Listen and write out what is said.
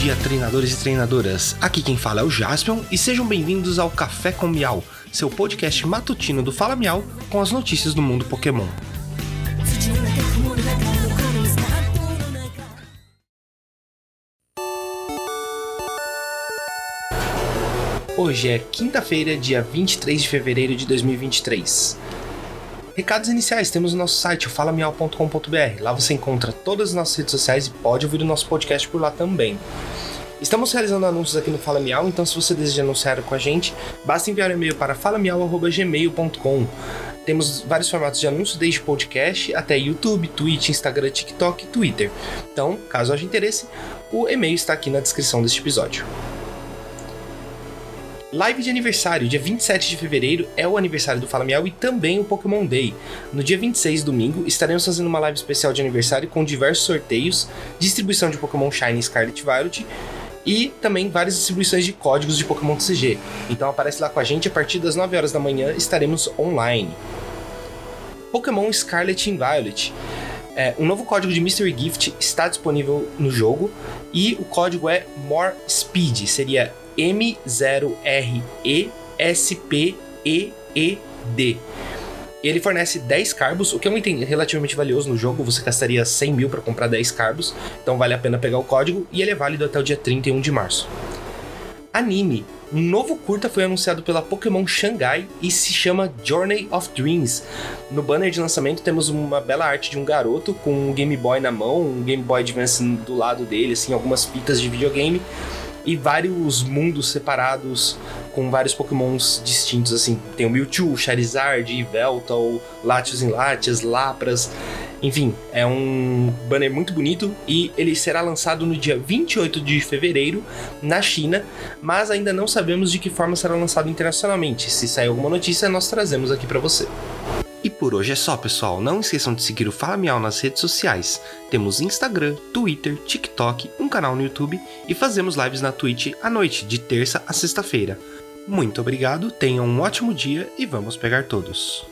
dia, treinadores e treinadoras. Aqui quem fala é o Jaspion e sejam bem-vindos ao Café com Miau, seu podcast matutino do Fala Miau com as notícias do mundo Pokémon. Hoje é quinta-feira, dia 23 de fevereiro de 2023. Recados iniciais, temos o nosso site, o falamial.com.br. Lá você encontra todas as nossas redes sociais e pode ouvir o nosso podcast por lá também. Estamos realizando anúncios aqui no Fala Miau, então se você deseja anunciar com a gente, basta enviar um e-mail para falamiau.gmail.com. Temos vários formatos de anúncios, desde podcast até YouTube, Twitch, Instagram, TikTok e Twitter. Então, caso haja interesse, o e-mail está aqui na descrição deste episódio. Live de aniversário, dia 27 de fevereiro é o aniversário do Fala Miau e também o Pokémon Day. No dia 26, domingo, estaremos fazendo uma live especial de aniversário com diversos sorteios, distribuição de Pokémon Shiny Scarlet Violet e também várias distribuições de códigos de Pokémon TCG. Então aparece lá com a gente a partir das 9 horas da manhã, estaremos online. Pokémon Scarlet e Violet. É, um novo código de Mystery Gift está disponível no jogo e o código é More Speed, seria M0RESPEED. Ele fornece 10 carbos, o que é um item relativamente valioso no jogo. Você gastaria 100 mil para comprar 10 carbos, então vale a pena pegar o código e ele é válido até o dia 31 de março. Anime. Um novo curta foi anunciado pela Pokémon Shanghai e se chama Journey of Dreams. No banner de lançamento temos uma bela arte de um garoto com um Game Boy na mão, um Game Boy Advance do lado dele, assim, algumas fitas de videogame e vários mundos separados com vários pokémons distintos, assim. Tem o Mewtwo, Charizard, Yveltal, Latios em Latias, Lapras. Enfim, é um banner muito bonito e ele será lançado no dia 28 de fevereiro na China, mas ainda não sabemos de que forma será lançado internacionalmente. Se sair alguma notícia, nós trazemos aqui para você. E por hoje é só, pessoal. Não esqueçam de seguir o Fala Miau nas redes sociais. Temos Instagram, Twitter, TikTok, um canal no YouTube e fazemos lives na Twitch à noite, de terça a sexta-feira. Muito obrigado, tenham um ótimo dia e vamos pegar todos.